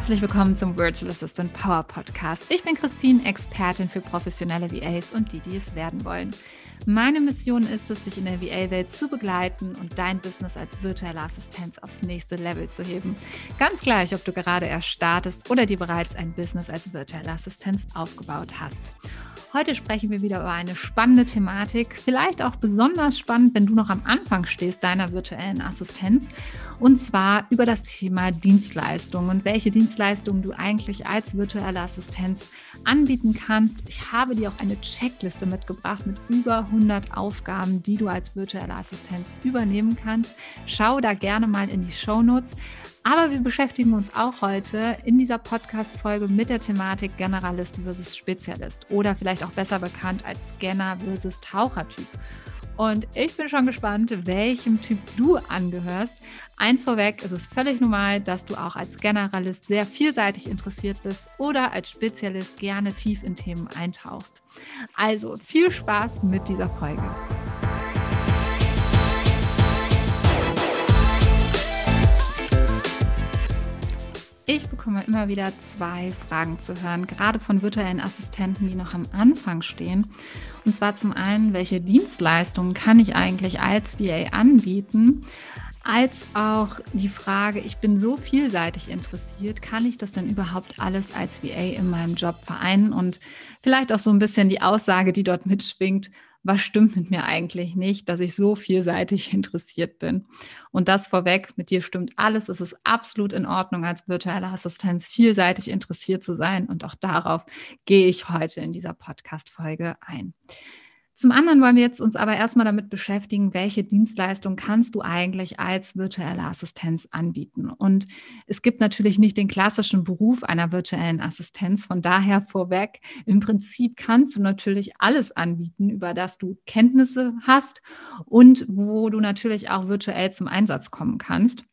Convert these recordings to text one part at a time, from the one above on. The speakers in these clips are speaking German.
Herzlich willkommen zum Virtual Assistant Power Podcast. Ich bin Christine, Expertin für professionelle VAs und die, die es werden wollen. Meine Mission ist es, dich in der VA-Welt zu begleiten und dein Business als virtuelle Assistenz aufs nächste Level zu heben. Ganz gleich, ob du gerade erst startest oder dir bereits ein Business als virtuelle Assistenz aufgebaut hast. Heute sprechen wir wieder über eine spannende Thematik, vielleicht auch besonders spannend, wenn du noch am Anfang stehst deiner virtuellen Assistenz, und zwar über das Thema Dienstleistungen und welche Dienstleistungen du eigentlich als virtuelle Assistenz anbieten kannst. Ich habe dir auch eine Checkliste mitgebracht mit über 100 Aufgaben, die du als virtuelle Assistenz übernehmen kannst. Schau da gerne mal in die Show Notes. Aber wir beschäftigen uns auch heute in dieser Podcast-Folge mit der Thematik Generalist versus Spezialist oder vielleicht auch besser bekannt als Scanner versus Tauchertyp. Und ich bin schon gespannt, welchem Typ du angehörst. Eins vorweg, es ist völlig normal, dass du auch als Generalist sehr vielseitig interessiert bist oder als Spezialist gerne tief in Themen eintauchst. Also viel Spaß mit dieser Folge. Ich bekomme immer wieder zwei Fragen zu hören, gerade von virtuellen Assistenten, die noch am Anfang stehen. Und zwar zum einen, welche Dienstleistungen kann ich eigentlich als VA anbieten? Als auch die Frage, ich bin so vielseitig interessiert, kann ich das denn überhaupt alles als VA in meinem Job vereinen? Und vielleicht auch so ein bisschen die Aussage, die dort mitschwingt, was stimmt mit mir eigentlich nicht, dass ich so vielseitig interessiert bin. Und das vorweg, mit dir stimmt alles. Es ist absolut in Ordnung, als virtuelle Assistenz vielseitig interessiert zu sein. Und auch darauf gehe ich heute in dieser Podcast-Folge ein. Zum anderen wollen wir jetzt uns aber erstmal damit beschäftigen, welche Dienstleistung kannst du eigentlich als virtuelle Assistenz anbieten. Und es gibt natürlich nicht den klassischen Beruf einer virtuellen Assistenz. Von daher vorweg, im Prinzip kannst du natürlich alles anbieten, über das du Kenntnisse hast und wo du natürlich auch virtuell zum Einsatz kommen kannst.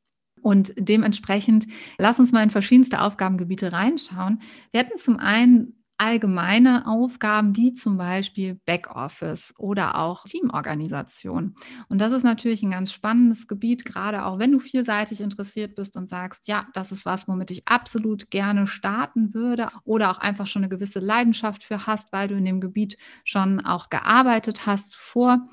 Und dementsprechend, lass uns mal in verschiedenste Aufgabengebiete reinschauen. Wir hätten zum einen allgemeine Aufgaben wie zum Beispiel Backoffice oder auch Teamorganisation. Und das ist natürlich ein ganz spannendes Gebiet, gerade auch wenn du vielseitig interessiert bist und sagst, ja, das ist was, womit ich absolut gerne starten würde oder auch einfach schon eine gewisse Leidenschaft für hast, weil du in dem Gebiet schon auch gearbeitet hast zuvor.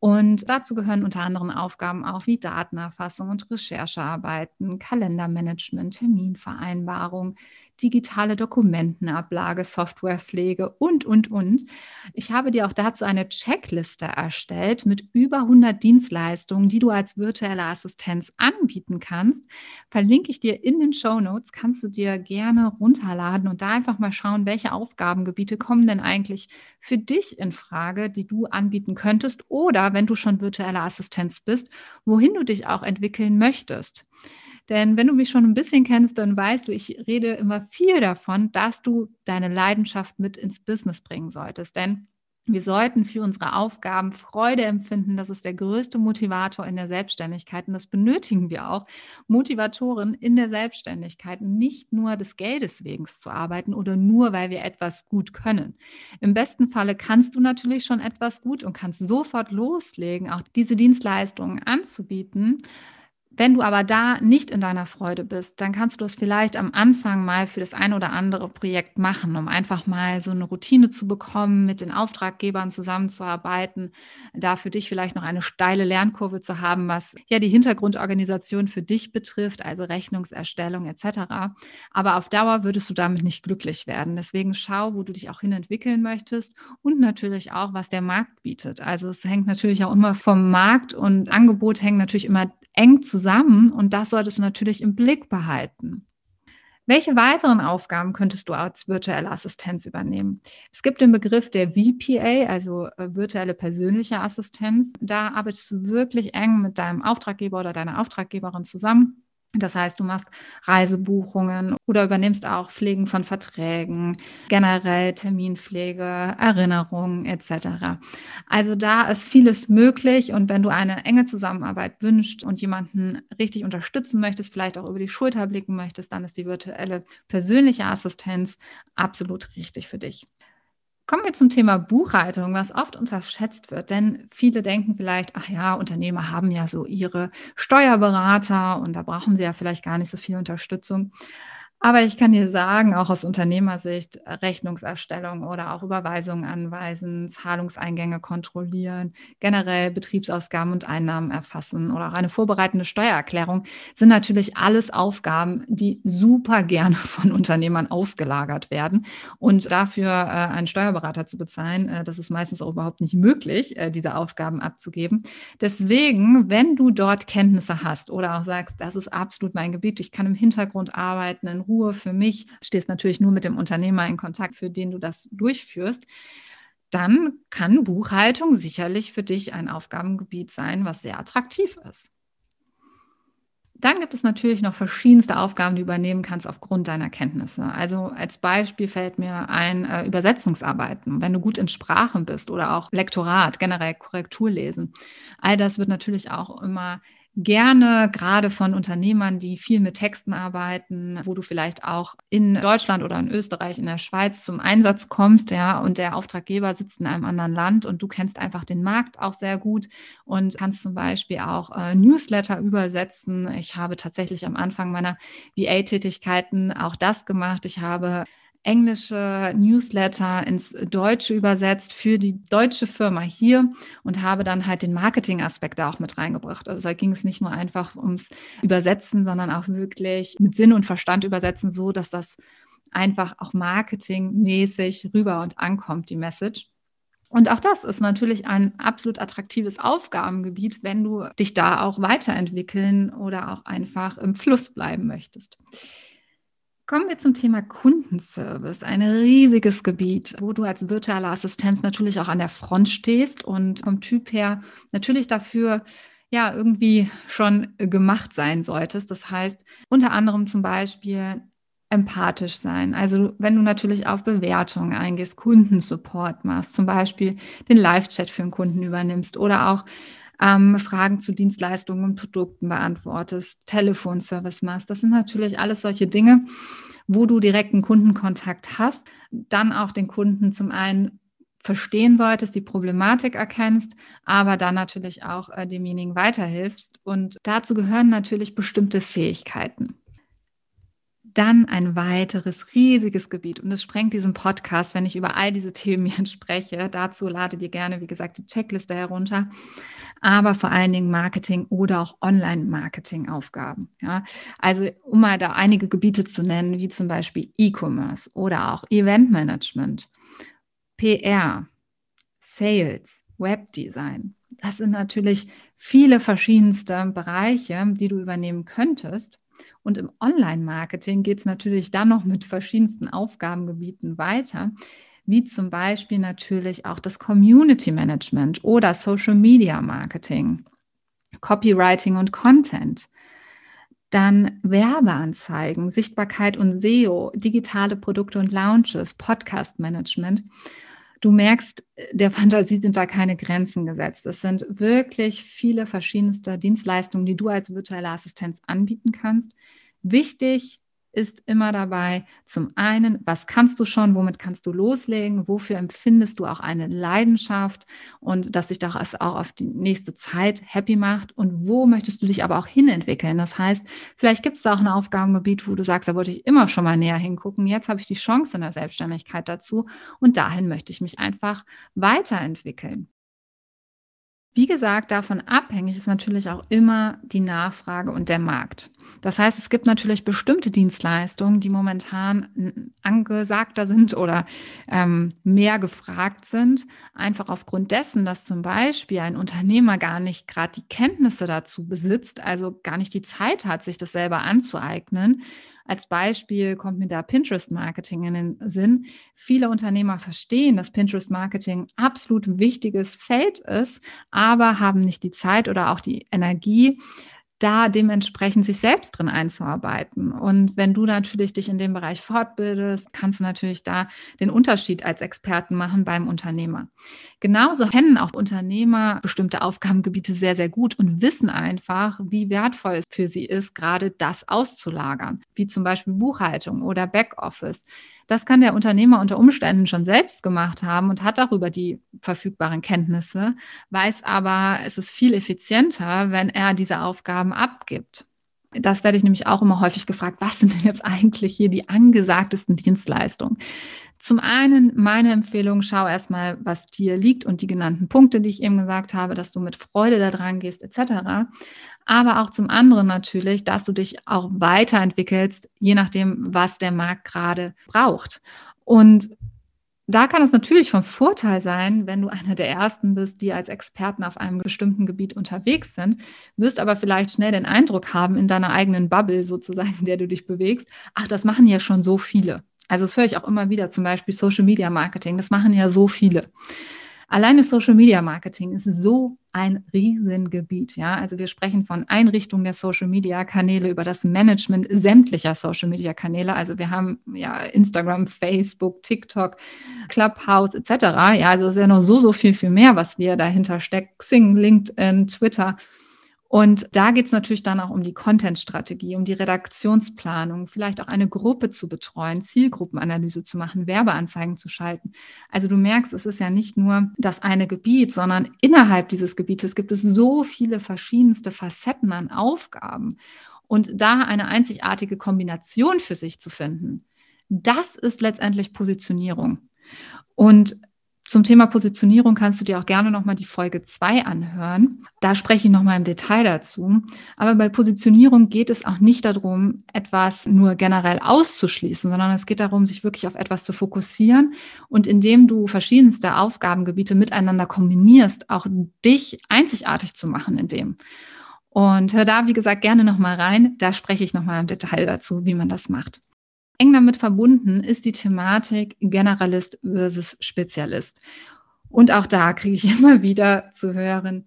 Und dazu gehören unter anderem Aufgaben auch wie Datenerfassung und Recherchearbeiten, Kalendermanagement, Terminvereinbarung, digitale Dokumentenablage, Softwarepflege und, und, und. Ich habe dir auch dazu eine Checkliste erstellt mit über 100 Dienstleistungen, die du als virtuelle Assistenz anbieten kannst. Verlinke ich dir in den Show Notes, kannst du dir gerne runterladen und da einfach mal schauen, welche Aufgabengebiete kommen denn eigentlich für dich in Frage, die du anbieten könntest oder wenn du schon virtuelle Assistenz bist, wohin du dich auch entwickeln möchtest. Denn wenn du mich schon ein bisschen kennst, dann weißt du, ich rede immer viel davon, dass du deine Leidenschaft mit ins Business bringen solltest. Denn wir sollten für unsere Aufgaben Freude empfinden. Das ist der größte Motivator in der Selbstständigkeit. Und das benötigen wir auch. Motivatoren in der Selbstständigkeit, nicht nur des Geldes wegen zu arbeiten oder nur, weil wir etwas gut können. Im besten Falle kannst du natürlich schon etwas gut und kannst sofort loslegen, auch diese Dienstleistungen anzubieten. Wenn du aber da nicht in deiner Freude bist, dann kannst du das vielleicht am Anfang mal für das ein oder andere Projekt machen, um einfach mal so eine Routine zu bekommen, mit den Auftraggebern zusammenzuarbeiten, da für dich vielleicht noch eine steile Lernkurve zu haben, was ja die Hintergrundorganisation für dich betrifft, also Rechnungserstellung etc. Aber auf Dauer würdest du damit nicht glücklich werden. Deswegen schau, wo du dich auch hin entwickeln möchtest und natürlich auch, was der Markt bietet. Also es hängt natürlich auch immer vom Markt und Angebot hängen natürlich immer eng zusammen und das solltest du natürlich im Blick behalten. Welche weiteren Aufgaben könntest du als virtuelle Assistenz übernehmen? Es gibt den Begriff der VPA, also äh, virtuelle persönliche Assistenz. Da arbeitest du wirklich eng mit deinem Auftraggeber oder deiner Auftraggeberin zusammen das heißt, du machst Reisebuchungen oder übernimmst auch Pflegen von Verträgen, generell Terminpflege, Erinnerungen etc. Also da ist vieles möglich und wenn du eine enge Zusammenarbeit wünschst und jemanden richtig unterstützen möchtest, vielleicht auch über die Schulter blicken möchtest, dann ist die virtuelle persönliche Assistenz absolut richtig für dich. Kommen wir zum Thema Buchhaltung, was oft unterschätzt wird, denn viele denken vielleicht, ach ja, Unternehmer haben ja so ihre Steuerberater und da brauchen sie ja vielleicht gar nicht so viel Unterstützung. Aber ich kann dir sagen, auch aus Unternehmersicht, Rechnungserstellung oder auch Überweisungen anweisen, Zahlungseingänge kontrollieren, generell Betriebsausgaben und Einnahmen erfassen oder auch eine vorbereitende Steuererklärung sind natürlich alles Aufgaben, die super gerne von Unternehmern ausgelagert werden. Und dafür äh, einen Steuerberater zu bezahlen, äh, das ist meistens auch überhaupt nicht möglich, äh, diese Aufgaben abzugeben. Deswegen, wenn du dort Kenntnisse hast oder auch sagst, das ist absolut mein Gebiet, ich kann im Hintergrund arbeiten, in Ruhe für mich, stehst natürlich nur mit dem Unternehmer in Kontakt, für den du das durchführst, dann kann Buchhaltung sicherlich für dich ein Aufgabengebiet sein, was sehr attraktiv ist. Dann gibt es natürlich noch verschiedenste Aufgaben, die du übernehmen kannst aufgrund deiner Kenntnisse. Also als Beispiel fällt mir ein äh, Übersetzungsarbeiten, wenn du gut in Sprachen bist oder auch Lektorat, generell Korrektur lesen. All das wird natürlich auch immer gerne, gerade von Unternehmern, die viel mit Texten arbeiten, wo du vielleicht auch in Deutschland oder in Österreich, in der Schweiz zum Einsatz kommst, ja, und der Auftraggeber sitzt in einem anderen Land und du kennst einfach den Markt auch sehr gut und kannst zum Beispiel auch äh, Newsletter übersetzen. Ich habe tatsächlich am Anfang meiner VA-Tätigkeiten auch das gemacht. Ich habe englische Newsletter ins Deutsche übersetzt für die deutsche Firma hier und habe dann halt den Marketing-Aspekt da auch mit reingebracht. Also da ging es nicht nur einfach ums Übersetzen, sondern auch wirklich mit Sinn und Verstand übersetzen, so dass das einfach auch marketingmäßig rüber und ankommt, die Message. Und auch das ist natürlich ein absolut attraktives Aufgabengebiet, wenn du dich da auch weiterentwickeln oder auch einfach im Fluss bleiben möchtest. Kommen wir zum Thema Kundenservice. Ein riesiges Gebiet, wo du als virtuelle Assistenz natürlich auch an der Front stehst und vom Typ her natürlich dafür ja irgendwie schon gemacht sein solltest. Das heißt, unter anderem zum Beispiel empathisch sein. Also wenn du natürlich auf Bewertungen eingehst, Kundensupport machst, zum Beispiel den Live-Chat für einen Kunden übernimmst oder auch ähm, Fragen zu Dienstleistungen und Produkten beantwortest, Telefonservice machst. Das sind natürlich alles solche Dinge, wo du direkten Kundenkontakt hast, dann auch den Kunden zum einen verstehen solltest, die Problematik erkennst, aber dann natürlich auch äh, demjenigen weiterhilfst. Und dazu gehören natürlich bestimmte Fähigkeiten. Dann ein weiteres riesiges Gebiet und es sprengt diesen Podcast, wenn ich über all diese Themen hier spreche. Dazu lade dir gerne, wie gesagt, die Checkliste herunter aber vor allen Dingen Marketing oder auch Online-Marketing-Aufgaben. Ja? Also um mal da einige Gebiete zu nennen, wie zum Beispiel E-Commerce oder auch Event-Management, PR, Sales, Webdesign. Das sind natürlich viele verschiedenste Bereiche, die du übernehmen könntest. Und im Online-Marketing geht es natürlich dann noch mit verschiedensten Aufgabengebieten weiter, wie zum Beispiel natürlich auch das Community Management oder Social Media Marketing, Copywriting und Content. Dann Werbeanzeigen, Sichtbarkeit und SEO, digitale Produkte und Launches, Podcast Management. Du merkst, der Fantasie sind da keine Grenzen gesetzt. Es sind wirklich viele verschiedenste Dienstleistungen, die du als virtuelle Assistenz anbieten kannst. Wichtig ist immer dabei, zum einen, was kannst du schon, womit kannst du loslegen, wofür empfindest du auch eine Leidenschaft und dass sich das auch auf die nächste Zeit happy macht und wo möchtest du dich aber auch hinentwickeln. Das heißt, vielleicht gibt es da auch ein Aufgabengebiet, wo du sagst, da wollte ich immer schon mal näher hingucken, jetzt habe ich die Chance in der Selbstständigkeit dazu und dahin möchte ich mich einfach weiterentwickeln. Wie gesagt, davon abhängig ist natürlich auch immer die Nachfrage und der Markt. Das heißt, es gibt natürlich bestimmte Dienstleistungen, die momentan angesagter sind oder ähm, mehr gefragt sind, einfach aufgrund dessen, dass zum Beispiel ein Unternehmer gar nicht gerade die Kenntnisse dazu besitzt, also gar nicht die Zeit hat, sich das selber anzueignen als Beispiel kommt mir da Pinterest-Marketing in den Sinn. Viele Unternehmer verstehen, dass Pinterest-Marketing absolut wichtiges Feld ist, aber haben nicht die Zeit oder auch die Energie, da dementsprechend sich selbst drin einzuarbeiten. Und wenn du natürlich dich in dem Bereich fortbildest, kannst du natürlich da den Unterschied als Experten machen beim Unternehmer. Genauso kennen auch Unternehmer bestimmte Aufgabengebiete sehr, sehr gut und wissen einfach, wie wertvoll es für sie ist, gerade das auszulagern, wie zum Beispiel Buchhaltung oder Backoffice. Das kann der Unternehmer unter Umständen schon selbst gemacht haben und hat darüber die verfügbaren Kenntnisse, weiß aber, es ist viel effizienter, wenn er diese Aufgaben abgibt. Das werde ich nämlich auch immer häufig gefragt, was sind denn jetzt eigentlich hier die angesagtesten Dienstleistungen? Zum einen meine Empfehlung, schau erstmal, was dir liegt und die genannten Punkte, die ich eben gesagt habe, dass du mit Freude da dran gehst, etc. Aber auch zum anderen natürlich, dass du dich auch weiterentwickelst, je nachdem, was der Markt gerade braucht. Und da kann es natürlich von Vorteil sein, wenn du einer der Ersten bist, die als Experten auf einem bestimmten Gebiet unterwegs sind, wirst aber vielleicht schnell den Eindruck haben in deiner eigenen Bubble sozusagen, in der du dich bewegst, ach, das machen ja schon so viele. Also das höre ich auch immer wieder, zum Beispiel Social Media Marketing, das machen ja so viele. Alleine Social Media Marketing ist so ein Riesengebiet. Ja, also wir sprechen von Einrichtung der Social Media Kanäle über das Management sämtlicher Social Media Kanäle. Also wir haben ja Instagram, Facebook, TikTok, Clubhouse etc. Ja, also es ist ja noch so, so viel, viel mehr, was wir dahinter stecken. Xing, LinkedIn, Twitter. Und da geht es natürlich dann auch um die Content-Strategie, um die Redaktionsplanung, vielleicht auch eine Gruppe zu betreuen, Zielgruppenanalyse zu machen, Werbeanzeigen zu schalten. Also du merkst, es ist ja nicht nur das eine Gebiet, sondern innerhalb dieses Gebietes gibt es so viele verschiedenste Facetten an Aufgaben. Und da eine einzigartige Kombination für sich zu finden, das ist letztendlich Positionierung. Und zum Thema Positionierung kannst du dir auch gerne nochmal die Folge 2 anhören. Da spreche ich nochmal im Detail dazu. Aber bei Positionierung geht es auch nicht darum, etwas nur generell auszuschließen, sondern es geht darum, sich wirklich auf etwas zu fokussieren und indem du verschiedenste Aufgabengebiete miteinander kombinierst, auch dich einzigartig zu machen in dem. Und hör da, wie gesagt, gerne nochmal rein. Da spreche ich nochmal im Detail dazu, wie man das macht. Eng damit verbunden ist die Thematik Generalist versus Spezialist. Und auch da kriege ich immer wieder zu hören,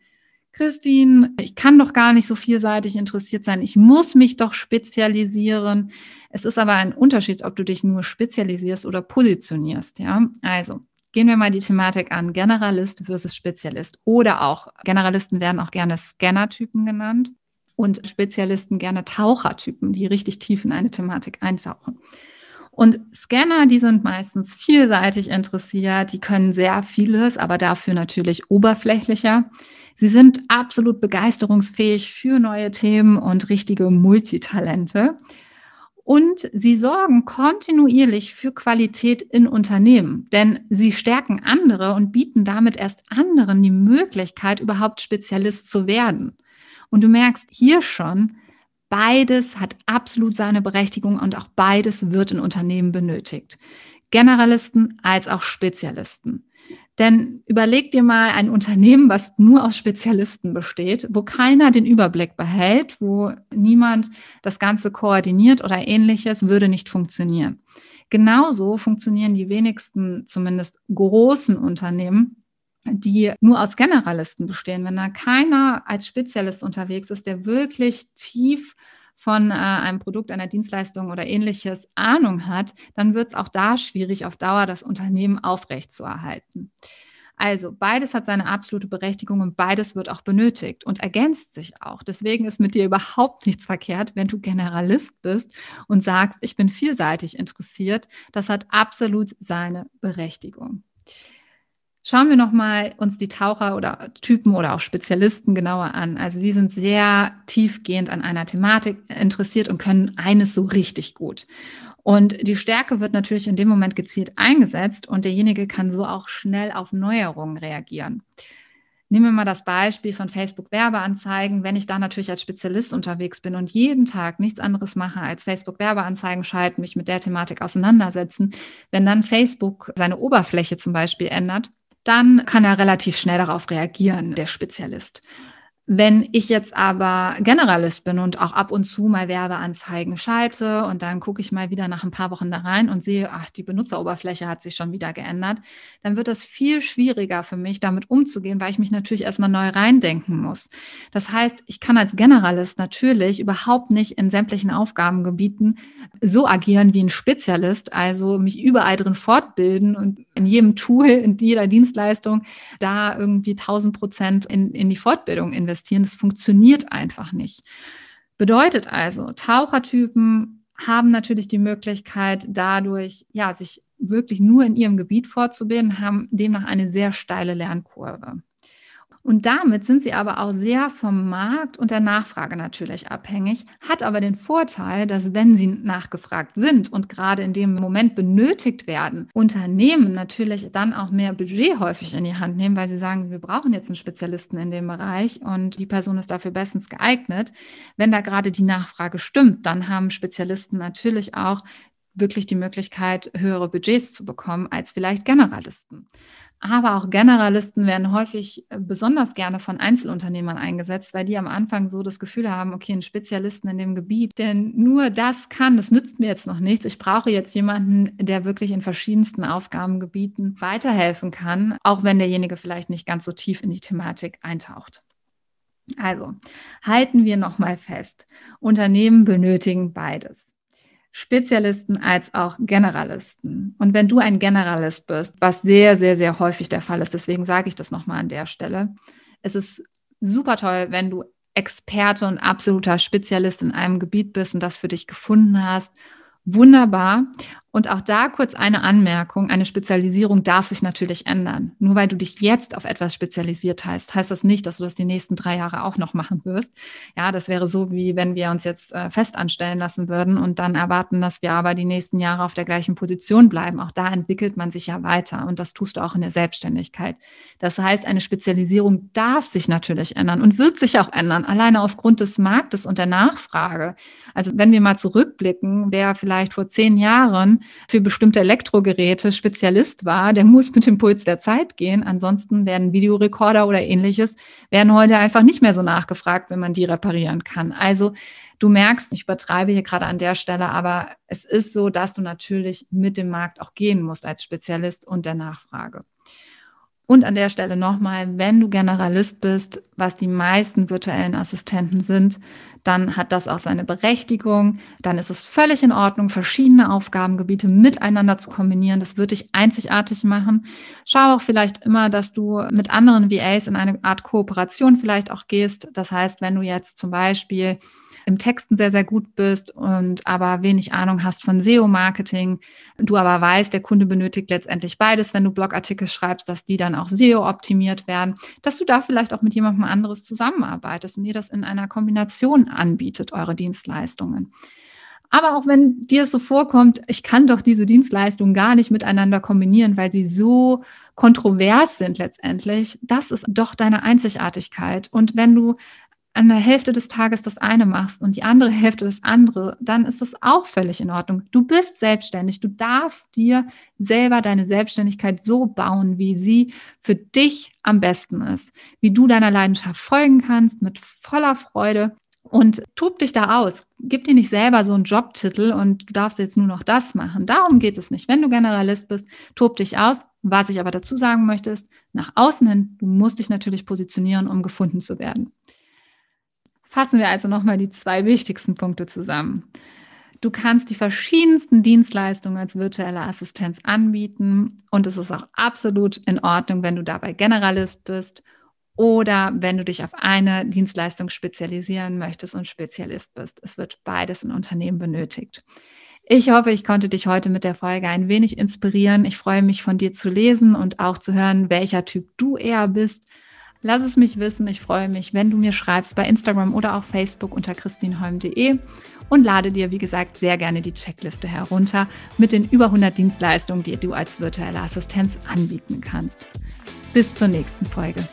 Christine, ich kann doch gar nicht so vielseitig interessiert sein. Ich muss mich doch spezialisieren. Es ist aber ein Unterschied, ob du dich nur spezialisierst oder positionierst. Ja, also gehen wir mal die Thematik an: Generalist versus Spezialist. Oder auch Generalisten werden auch gerne Scanner-Typen genannt und Spezialisten gerne Tauchertypen, die richtig tief in eine Thematik eintauchen. Und Scanner, die sind meistens vielseitig interessiert, die können sehr vieles, aber dafür natürlich oberflächlicher. Sie sind absolut begeisterungsfähig für neue Themen und richtige Multitalente. Und sie sorgen kontinuierlich für Qualität in Unternehmen, denn sie stärken andere und bieten damit erst anderen die Möglichkeit, überhaupt Spezialist zu werden. Und du merkst hier schon, beides hat absolut seine Berechtigung und auch beides wird in Unternehmen benötigt. Generalisten als auch Spezialisten. Denn überleg dir mal ein Unternehmen, was nur aus Spezialisten besteht, wo keiner den Überblick behält, wo niemand das Ganze koordiniert oder ähnliches, würde nicht funktionieren. Genauso funktionieren die wenigsten, zumindest großen Unternehmen, die nur aus Generalisten bestehen, wenn da keiner als Spezialist unterwegs ist, der wirklich tief von äh, einem Produkt, einer Dienstleistung oder ähnliches Ahnung hat, dann wird es auch da schwierig, auf Dauer das Unternehmen aufrechtzuerhalten. Also beides hat seine absolute Berechtigung und beides wird auch benötigt und ergänzt sich auch. Deswegen ist mit dir überhaupt nichts verkehrt, wenn du Generalist bist und sagst, ich bin vielseitig interessiert. Das hat absolut seine Berechtigung. Schauen wir nochmal uns die Taucher oder Typen oder auch Spezialisten genauer an. Also sie sind sehr tiefgehend an einer Thematik interessiert und können eines so richtig gut. Und die Stärke wird natürlich in dem Moment gezielt eingesetzt und derjenige kann so auch schnell auf Neuerungen reagieren. Nehmen wir mal das Beispiel von Facebook Werbeanzeigen. Wenn ich da natürlich als Spezialist unterwegs bin und jeden Tag nichts anderes mache als Facebook Werbeanzeigen schalten, mich mit der Thematik auseinandersetzen, wenn dann Facebook seine Oberfläche zum Beispiel ändert, dann kann er relativ schnell darauf reagieren, der Spezialist. Wenn ich jetzt aber Generalist bin und auch ab und zu mal Werbeanzeigen schalte und dann gucke ich mal wieder nach ein paar Wochen da rein und sehe, ach, die Benutzeroberfläche hat sich schon wieder geändert, dann wird es viel schwieriger für mich, damit umzugehen, weil ich mich natürlich erstmal neu reindenken muss. Das heißt, ich kann als Generalist natürlich überhaupt nicht in sämtlichen Aufgabengebieten so agieren wie ein Spezialist, also mich überall drin fortbilden und in jedem Tool, in jeder Dienstleistung da irgendwie 1000 Prozent in, in die Fortbildung investieren. Das funktioniert einfach nicht. Bedeutet also, Tauchertypen haben natürlich die Möglichkeit, dadurch ja, sich wirklich nur in ihrem Gebiet fortzubilden, haben demnach eine sehr steile Lernkurve. Und damit sind sie aber auch sehr vom Markt und der Nachfrage natürlich abhängig, hat aber den Vorteil, dass wenn sie nachgefragt sind und gerade in dem Moment benötigt werden, Unternehmen natürlich dann auch mehr Budget häufig in die Hand nehmen, weil sie sagen, wir brauchen jetzt einen Spezialisten in dem Bereich und die Person ist dafür bestens geeignet. Wenn da gerade die Nachfrage stimmt, dann haben Spezialisten natürlich auch wirklich die Möglichkeit, höhere Budgets zu bekommen als vielleicht Generalisten. Aber auch Generalisten werden häufig äh, besonders gerne von Einzelunternehmern eingesetzt, weil die am Anfang so das Gefühl haben, okay, ein Spezialisten in dem Gebiet, denn nur das kann, das nützt mir jetzt noch nichts. Ich brauche jetzt jemanden, der wirklich in verschiedensten Aufgabengebieten weiterhelfen kann, auch wenn derjenige vielleicht nicht ganz so tief in die Thematik eintaucht. Also halten wir nochmal fest. Unternehmen benötigen beides. Spezialisten als auch Generalisten. Und wenn du ein Generalist bist, was sehr, sehr, sehr häufig der Fall ist, deswegen sage ich das nochmal an der Stelle, es ist super toll, wenn du Experte und absoluter Spezialist in einem Gebiet bist und das für dich gefunden hast Wunderbar. Und auch da kurz eine Anmerkung. Eine Spezialisierung darf sich natürlich ändern. Nur weil du dich jetzt auf etwas spezialisiert hast, heißt das nicht, dass du das die nächsten drei Jahre auch noch machen wirst. Ja, das wäre so, wie wenn wir uns jetzt äh, fest anstellen lassen würden und dann erwarten, dass wir aber die nächsten Jahre auf der gleichen Position bleiben. Auch da entwickelt man sich ja weiter und das tust du auch in der Selbstständigkeit. Das heißt, eine Spezialisierung darf sich natürlich ändern und wird sich auch ändern, alleine aufgrund des Marktes und der Nachfrage. Also wenn wir mal zurückblicken, wer vielleicht vor zehn Jahren für bestimmte Elektrogeräte Spezialist war, der muss mit dem Puls der Zeit gehen. Ansonsten werden Videorekorder oder ähnliches, werden heute einfach nicht mehr so nachgefragt, wenn man die reparieren kann. Also du merkst, ich übertreibe hier gerade an der Stelle, aber es ist so, dass du natürlich mit dem Markt auch gehen musst als Spezialist und der Nachfrage. Und an der Stelle nochmal, wenn du Generalist bist, was die meisten virtuellen Assistenten sind, dann hat das auch seine Berechtigung. Dann ist es völlig in Ordnung, verschiedene Aufgabengebiete miteinander zu kombinieren. Das wird dich einzigartig machen. Schau auch vielleicht immer, dass du mit anderen VAs in eine Art Kooperation vielleicht auch gehst. Das heißt, wenn du jetzt zum Beispiel im Texten sehr, sehr gut bist und aber wenig Ahnung hast von SEO-Marketing, du aber weißt, der Kunde benötigt letztendlich beides, wenn du Blogartikel schreibst, dass die dann auch SEO-optimiert werden, dass du da vielleicht auch mit jemandem anderes zusammenarbeitest und ihr das in einer Kombination anbietet, eure Dienstleistungen. Aber auch wenn dir es so vorkommt, ich kann doch diese Dienstleistungen gar nicht miteinander kombinieren, weil sie so kontrovers sind letztendlich, das ist doch deine Einzigartigkeit. Und wenn du an der Hälfte des Tages das eine machst und die andere Hälfte das andere, dann ist das auch völlig in Ordnung. Du bist selbstständig. Du darfst dir selber deine Selbstständigkeit so bauen, wie sie für dich am besten ist. Wie du deiner Leidenschaft folgen kannst mit voller Freude. Und tob dich da aus. Gib dir nicht selber so einen Jobtitel und du darfst jetzt nur noch das machen. Darum geht es nicht. Wenn du Generalist bist, tob dich aus. Was ich aber dazu sagen möchte, ist, nach außen hin, du musst dich natürlich positionieren, um gefunden zu werden. Fassen wir also nochmal die zwei wichtigsten Punkte zusammen. Du kannst die verschiedensten Dienstleistungen als virtuelle Assistenz anbieten und es ist auch absolut in Ordnung, wenn du dabei Generalist bist oder wenn du dich auf eine Dienstleistung spezialisieren möchtest und Spezialist bist. Es wird beides in Unternehmen benötigt. Ich hoffe, ich konnte dich heute mit der Folge ein wenig inspirieren. Ich freue mich von dir zu lesen und auch zu hören, welcher Typ du eher bist. Lass es mich wissen. Ich freue mich, wenn du mir schreibst bei Instagram oder auf Facebook unter christinholm.de und lade dir, wie gesagt, sehr gerne die Checkliste herunter mit den über 100 Dienstleistungen, die du als virtuelle Assistenz anbieten kannst. Bis zur nächsten Folge.